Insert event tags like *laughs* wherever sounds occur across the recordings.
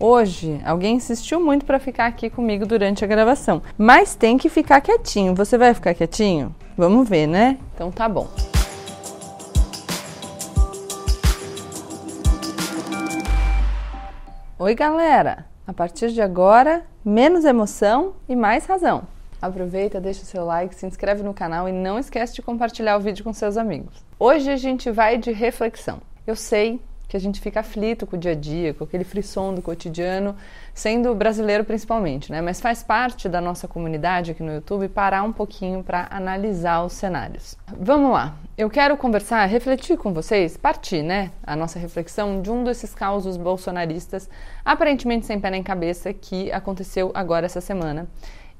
Hoje, alguém insistiu muito para ficar aqui comigo durante a gravação, mas tem que ficar quietinho. Você vai ficar quietinho? Vamos ver, né? Então tá bom. Oi, galera! A partir de agora, menos emoção e mais razão. Aproveita, deixa o seu like, se inscreve no canal e não esquece de compartilhar o vídeo com seus amigos. Hoje a gente vai de reflexão. Eu sei que a gente fica aflito com o dia a dia, com aquele frisson do cotidiano, sendo brasileiro principalmente, né? Mas faz parte da nossa comunidade aqui no YouTube parar um pouquinho para analisar os cenários. Vamos lá. Eu quero conversar, refletir com vocês, partir, né, a nossa reflexão de um desses causos bolsonaristas, aparentemente sem pé nem cabeça, que aconteceu agora essa semana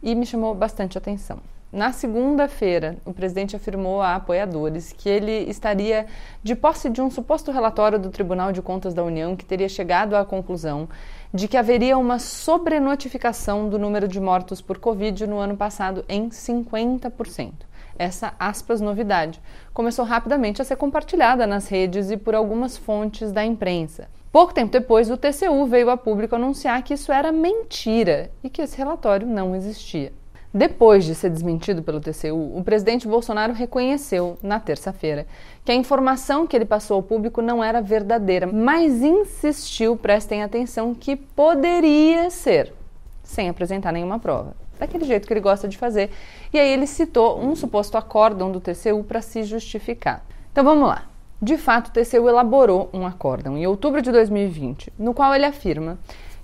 e me chamou bastante atenção. Na segunda-feira, o presidente afirmou a apoiadores que ele estaria de posse de um suposto relatório do Tribunal de Contas da União que teria chegado à conclusão de que haveria uma sobrenotificação do número de mortos por Covid no ano passado em 50%. Essa aspas novidade começou rapidamente a ser compartilhada nas redes e por algumas fontes da imprensa. Pouco tempo depois, o TCU veio a público anunciar que isso era mentira e que esse relatório não existia. Depois de ser desmentido pelo TCU, o presidente Bolsonaro reconheceu, na terça-feira, que a informação que ele passou ao público não era verdadeira, mas insistiu, prestem atenção, que poderia ser, sem apresentar nenhuma prova. Daquele jeito que ele gosta de fazer. E aí ele citou um suposto acórdão do TCU para se justificar. Então vamos lá. De fato, o TCU elaborou um acórdão em outubro de 2020, no qual ele afirma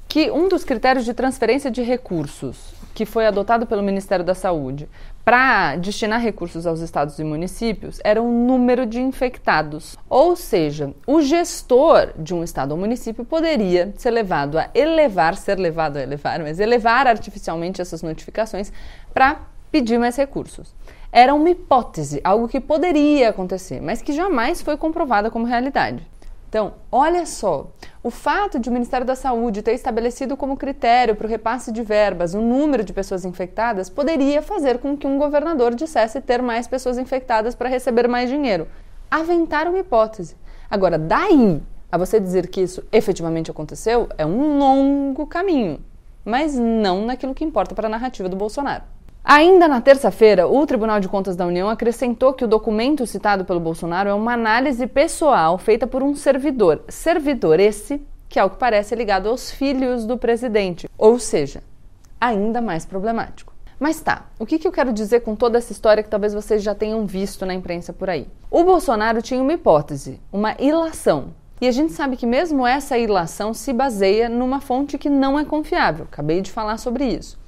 que um dos critérios de transferência de recursos que foi adotado pelo Ministério da Saúde para destinar recursos aos estados e municípios era o número de infectados. Ou seja, o gestor de um estado ou município poderia ser levado a elevar, ser levado a elevar, mas elevar artificialmente essas notificações para pedir mais recursos. Era uma hipótese, algo que poderia acontecer, mas que jamais foi comprovada como realidade. Então, olha só, o fato de o Ministério da Saúde ter estabelecido como critério para o repasse de verbas o número de pessoas infectadas poderia fazer com que um governador dissesse ter mais pessoas infectadas para receber mais dinheiro. Aventar uma hipótese. Agora, daí a você dizer que isso efetivamente aconteceu é um longo caminho, mas não naquilo que importa para a narrativa do Bolsonaro. Ainda na terça-feira, o Tribunal de Contas da União acrescentou que o documento citado pelo Bolsonaro é uma análise pessoal feita por um servidor. Servidor esse que, ao que parece, é ligado aos filhos do presidente. Ou seja, ainda mais problemático. Mas tá, o que, que eu quero dizer com toda essa história que talvez vocês já tenham visto na imprensa por aí? O Bolsonaro tinha uma hipótese, uma ilação. E a gente sabe que mesmo essa ilação se baseia numa fonte que não é confiável. Acabei de falar sobre isso.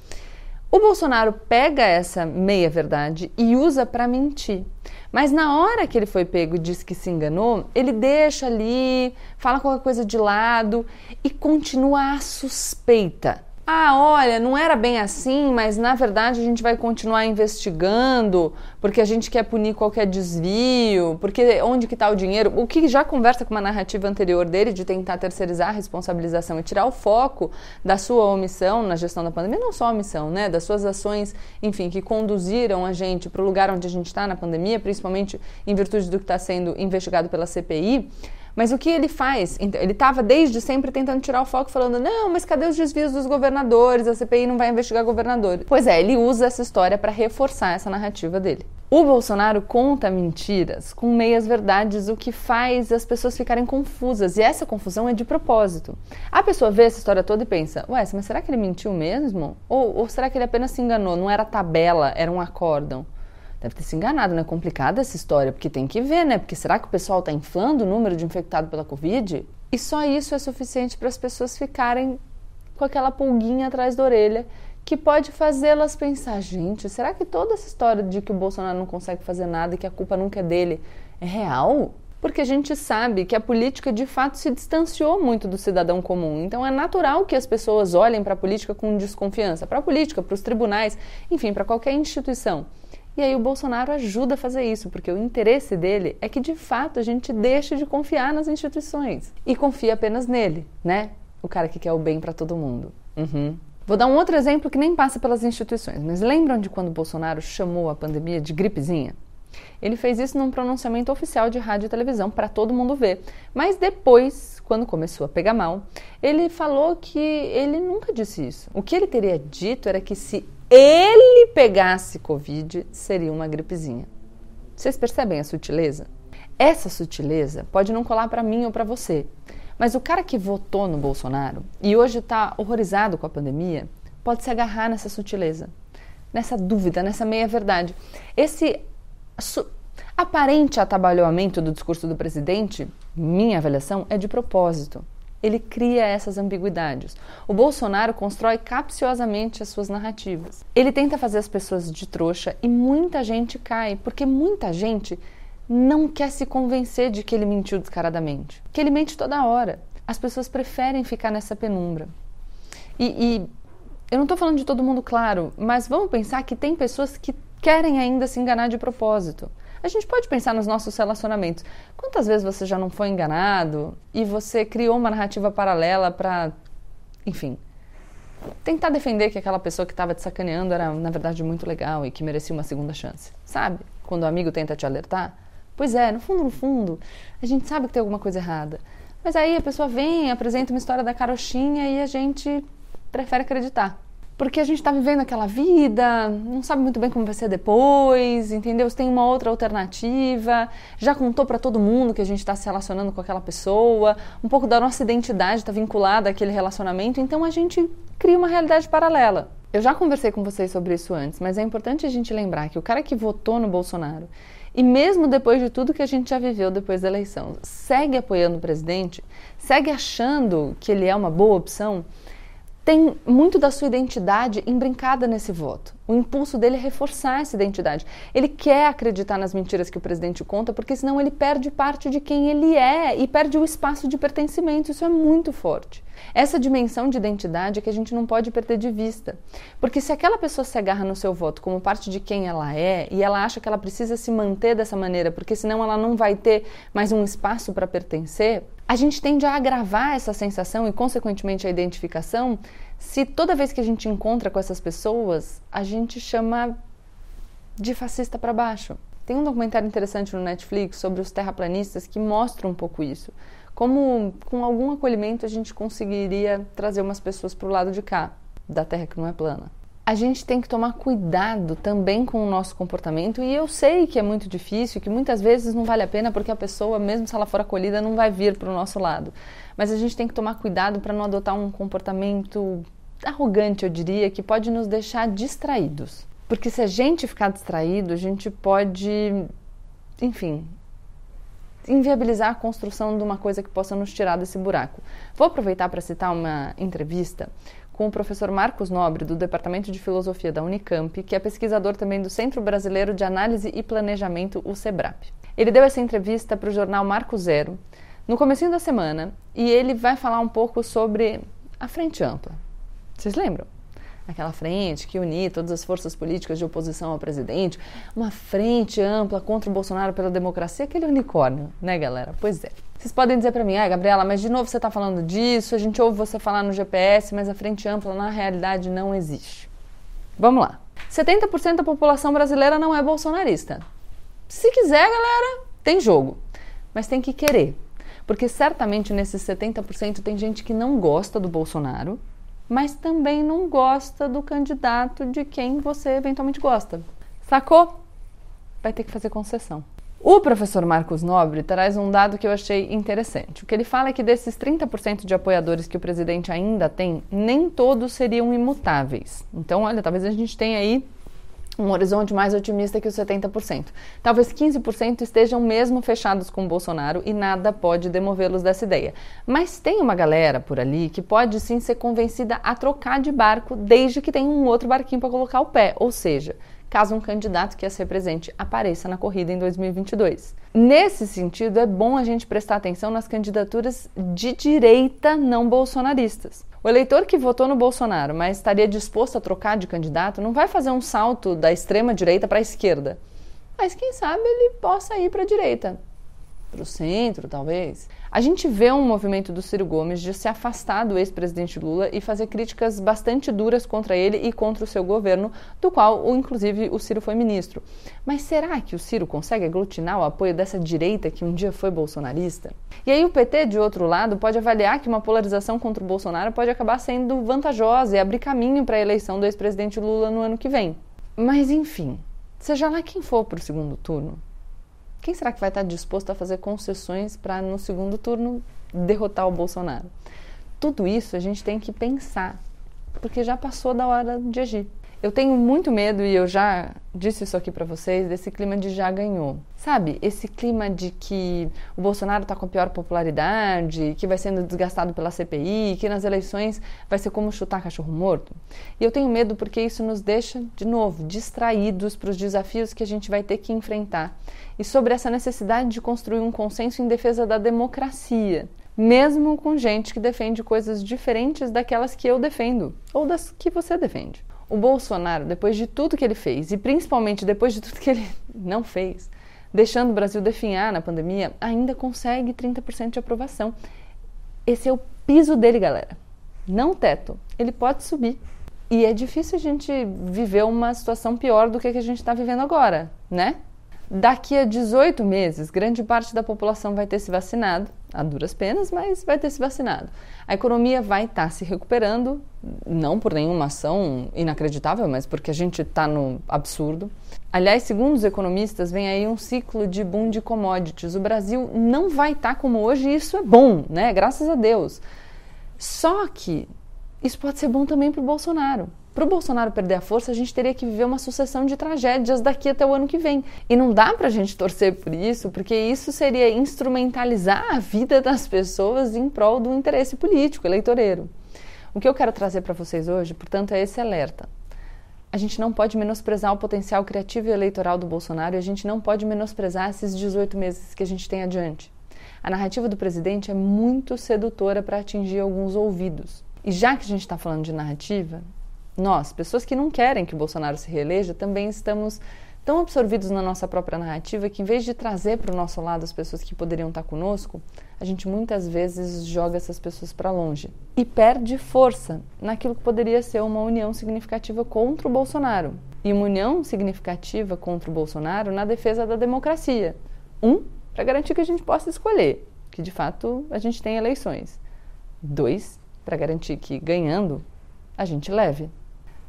O Bolsonaro pega essa meia-verdade e usa para mentir. Mas na hora que ele foi pego e disse que se enganou, ele deixa ali, fala qualquer coisa de lado e continua a suspeita ah, olha, não era bem assim, mas na verdade a gente vai continuar investigando porque a gente quer punir qualquer desvio, porque onde que está o dinheiro? O que já conversa com uma narrativa anterior dele de tentar terceirizar a responsabilização e tirar o foco da sua omissão na gestão da pandemia, não só a omissão, né, das suas ações, enfim, que conduziram a gente para o lugar onde a gente está na pandemia, principalmente em virtude do que está sendo investigado pela CPI. Mas o que ele faz? Ele estava desde sempre tentando tirar o foco, falando: não, mas cadê os desvios dos governadores? A CPI não vai investigar governadores. Pois é, ele usa essa história para reforçar essa narrativa dele. O Bolsonaro conta mentiras com meias verdades, o que faz as pessoas ficarem confusas. E essa confusão é de propósito. A pessoa vê essa história toda e pensa: ué, mas será que ele mentiu mesmo? Ou, ou será que ele apenas se enganou? Não era tabela, era um acórdão. Deve ter se enganado, não é complicada essa história, porque tem que ver, né? Porque será que o pessoal está inflando o número de infectados pela Covid? E só isso é suficiente para as pessoas ficarem com aquela pulguinha atrás da orelha que pode fazê-las pensar: gente, será que toda essa história de que o Bolsonaro não consegue fazer nada e que a culpa nunca é dele é real? Porque a gente sabe que a política de fato se distanciou muito do cidadão comum. Então é natural que as pessoas olhem para a política com desconfiança para a política, para os tribunais, enfim, para qualquer instituição. E aí o Bolsonaro ajuda a fazer isso, porque o interesse dele é que de fato a gente deixe de confiar nas instituições e confie apenas nele, né? O cara que quer o bem para todo mundo. Uhum. Vou dar um outro exemplo que nem passa pelas instituições, mas lembram de quando o Bolsonaro chamou a pandemia de gripezinha? Ele fez isso num pronunciamento oficial de rádio e televisão para todo mundo ver. Mas depois, quando começou a pegar mal, ele falou que ele nunca disse isso. O que ele teria dito era que se ele pegasse Covid, seria uma gripezinha. Vocês percebem a sutileza? Essa sutileza pode não colar para mim ou para você, mas o cara que votou no Bolsonaro e hoje está horrorizado com a pandemia pode se agarrar nessa sutileza, nessa dúvida, nessa meia-verdade. Esse aparente atabalhoamento do discurso do presidente, minha avaliação, é de propósito. Ele cria essas ambiguidades. O Bolsonaro constrói capciosamente as suas narrativas. Ele tenta fazer as pessoas de trouxa e muita gente cai, porque muita gente não quer se convencer de que ele mentiu descaradamente, que ele mente toda hora. As pessoas preferem ficar nessa penumbra. E, e eu não estou falando de todo mundo, claro, mas vamos pensar que tem pessoas que querem ainda se enganar de propósito. A gente pode pensar nos nossos relacionamentos. Quantas vezes você já não foi enganado e você criou uma narrativa paralela para, enfim, tentar defender que aquela pessoa que estava te sacaneando era, na verdade, muito legal e que merecia uma segunda chance? Sabe? Quando o amigo tenta te alertar. Pois é, no fundo, no fundo, a gente sabe que tem alguma coisa errada. Mas aí a pessoa vem, apresenta uma história da carochinha e a gente prefere acreditar. Porque a gente está vivendo aquela vida, não sabe muito bem como vai ser depois, entendeu? Se tem uma outra alternativa, já contou para todo mundo que a gente está se relacionando com aquela pessoa, um pouco da nossa identidade está vinculada àquele relacionamento, então a gente cria uma realidade paralela. Eu já conversei com vocês sobre isso antes, mas é importante a gente lembrar que o cara que votou no Bolsonaro e mesmo depois de tudo que a gente já viveu depois da eleição, segue apoiando o presidente, segue achando que ele é uma boa opção, tem muito da sua identidade embrincada nesse voto. O impulso dele é reforçar essa identidade. Ele quer acreditar nas mentiras que o presidente conta, porque senão ele perde parte de quem ele é e perde o espaço de pertencimento. Isso é muito forte. Essa dimensão de identidade é que a gente não pode perder de vista. Porque se aquela pessoa se agarra no seu voto como parte de quem ela é e ela acha que ela precisa se manter dessa maneira, porque senão ela não vai ter mais um espaço para pertencer, a gente tende a agravar essa sensação e, consequentemente, a identificação se toda vez que a gente encontra com essas pessoas, a gente chama de fascista para baixo. Tem um documentário interessante no Netflix sobre os terraplanistas que mostra um pouco isso. Como com algum acolhimento a gente conseguiria trazer umas pessoas para o lado de cá, da Terra que não é plana a gente tem que tomar cuidado também com o nosso comportamento. E eu sei que é muito difícil, que muitas vezes não vale a pena porque a pessoa, mesmo se ela for acolhida, não vai vir para o nosso lado. Mas a gente tem que tomar cuidado para não adotar um comportamento arrogante, eu diria, que pode nos deixar distraídos. Porque se a gente ficar distraído, a gente pode, enfim, inviabilizar a construção de uma coisa que possa nos tirar desse buraco. Vou aproveitar para citar uma entrevista com o professor Marcos Nobre, do Departamento de Filosofia da Unicamp, que é pesquisador também do Centro Brasileiro de Análise e Planejamento, o SEBRAP. Ele deu essa entrevista para o jornal Marco Zero no comecinho da semana e ele vai falar um pouco sobre a Frente Ampla. Vocês lembram? aquela frente que unia todas as forças políticas de oposição ao presidente, uma frente ampla contra o Bolsonaro pela democracia, aquele unicórnio, né, galera? Pois é. Vocês podem dizer para mim, ah, Gabriela, mas de novo você está falando disso, a gente ouve você falar no GPS, mas a frente ampla na realidade não existe. Vamos lá. 70% da população brasileira não é bolsonarista. Se quiser, galera, tem jogo. Mas tem que querer. Porque certamente nesses 70% tem gente que não gosta do Bolsonaro, mas também não gosta do candidato de quem você eventualmente gosta. Sacou? Vai ter que fazer concessão. O professor Marcos Nobre traz um dado que eu achei interessante. O que ele fala é que desses 30% de apoiadores que o presidente ainda tem, nem todos seriam imutáveis. Então, olha, talvez a gente tenha aí um horizonte mais otimista que os 70%. Talvez 15% estejam mesmo fechados com Bolsonaro e nada pode demovê-los dessa ideia. Mas tem uma galera por ali que pode sim ser convencida a trocar de barco desde que tenha um outro barquinho para colocar o pé, ou seja, caso um candidato que as represente apareça na corrida em 2022. Nesse sentido, é bom a gente prestar atenção nas candidaturas de direita não bolsonaristas. O eleitor que votou no Bolsonaro, mas estaria disposto a trocar de candidato, não vai fazer um salto da extrema direita para a esquerda. Mas quem sabe ele possa ir para a direita. Para o centro, talvez. A gente vê um movimento do Ciro Gomes de se afastar do ex-presidente Lula e fazer críticas bastante duras contra ele e contra o seu governo, do qual, inclusive, o Ciro foi ministro. Mas será que o Ciro consegue aglutinar o apoio dessa direita que um dia foi bolsonarista? E aí o PT, de outro lado, pode avaliar que uma polarização contra o Bolsonaro pode acabar sendo vantajosa e abrir caminho para a eleição do ex-presidente Lula no ano que vem. Mas enfim, seja lá quem for para o segundo turno, quem será que vai estar disposto a fazer concessões para no segundo turno derrotar o Bolsonaro? Tudo isso a gente tem que pensar, porque já passou da hora de agir. Eu tenho muito medo, e eu já disse isso aqui para vocês, desse clima de já ganhou. Sabe? Esse clima de que o Bolsonaro está com pior popularidade, que vai sendo desgastado pela CPI, que nas eleições vai ser como chutar cachorro morto. E eu tenho medo porque isso nos deixa, de novo, distraídos para os desafios que a gente vai ter que enfrentar. E sobre essa necessidade de construir um consenso em defesa da democracia mesmo com gente que defende coisas diferentes daquelas que eu defendo ou das que você defende. O Bolsonaro, depois de tudo que ele fez, e principalmente depois de tudo que ele *laughs* não fez, deixando o Brasil definhar na pandemia, ainda consegue 30% de aprovação. Esse é o piso dele, galera. Não teto. Ele pode subir. E é difícil a gente viver uma situação pior do que a que a gente está vivendo agora, né? Daqui a 18 meses, grande parte da população vai ter se vacinado, a duras penas, mas vai ter se vacinado. A economia vai estar tá se recuperando, não por nenhuma ação inacreditável, mas porque a gente está no absurdo. Aliás, segundo os economistas, vem aí um ciclo de boom de commodities. O Brasil não vai estar tá como hoje e isso é bom, né? Graças a Deus. Só que isso pode ser bom também para o Bolsonaro. Para o Bolsonaro perder a força, a gente teria que viver uma sucessão de tragédias daqui até o ano que vem. E não dá para a gente torcer por isso, porque isso seria instrumentalizar a vida das pessoas em prol do interesse político, eleitoreiro. O que eu quero trazer para vocês hoje, portanto, é esse alerta. A gente não pode menosprezar o potencial criativo e eleitoral do Bolsonaro e a gente não pode menosprezar esses 18 meses que a gente tem adiante. A narrativa do presidente é muito sedutora para atingir alguns ouvidos. E já que a gente está falando de narrativa, nós, pessoas que não querem que o Bolsonaro se reeleja, também estamos tão absorvidos na nossa própria narrativa que, em vez de trazer para o nosso lado as pessoas que poderiam estar conosco, a gente muitas vezes joga essas pessoas para longe e perde força naquilo que poderia ser uma união significativa contra o Bolsonaro. E uma união significativa contra o Bolsonaro na defesa da democracia. Um, para garantir que a gente possa escolher, que de fato a gente tem eleições. Dois, para garantir que ganhando a gente leve.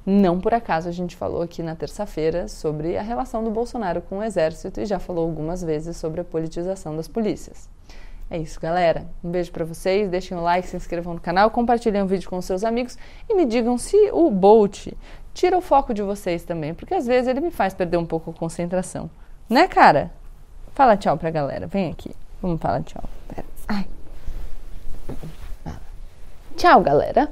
Não por acaso a gente falou aqui na terça-feira sobre a relação do Bolsonaro com o exército e já falou algumas vezes sobre a politização das polícias. É isso, galera. Um beijo para vocês. Deixem o like, se inscrevam no canal, compartilhem o vídeo com seus amigos e me digam se o Bolt tira o foco de vocês também, porque às vezes ele me faz perder um pouco a concentração. Né, cara? Fala tchau pra galera. Vem aqui. Vamos falar tchau. Pera. Ai. Tchau, galera.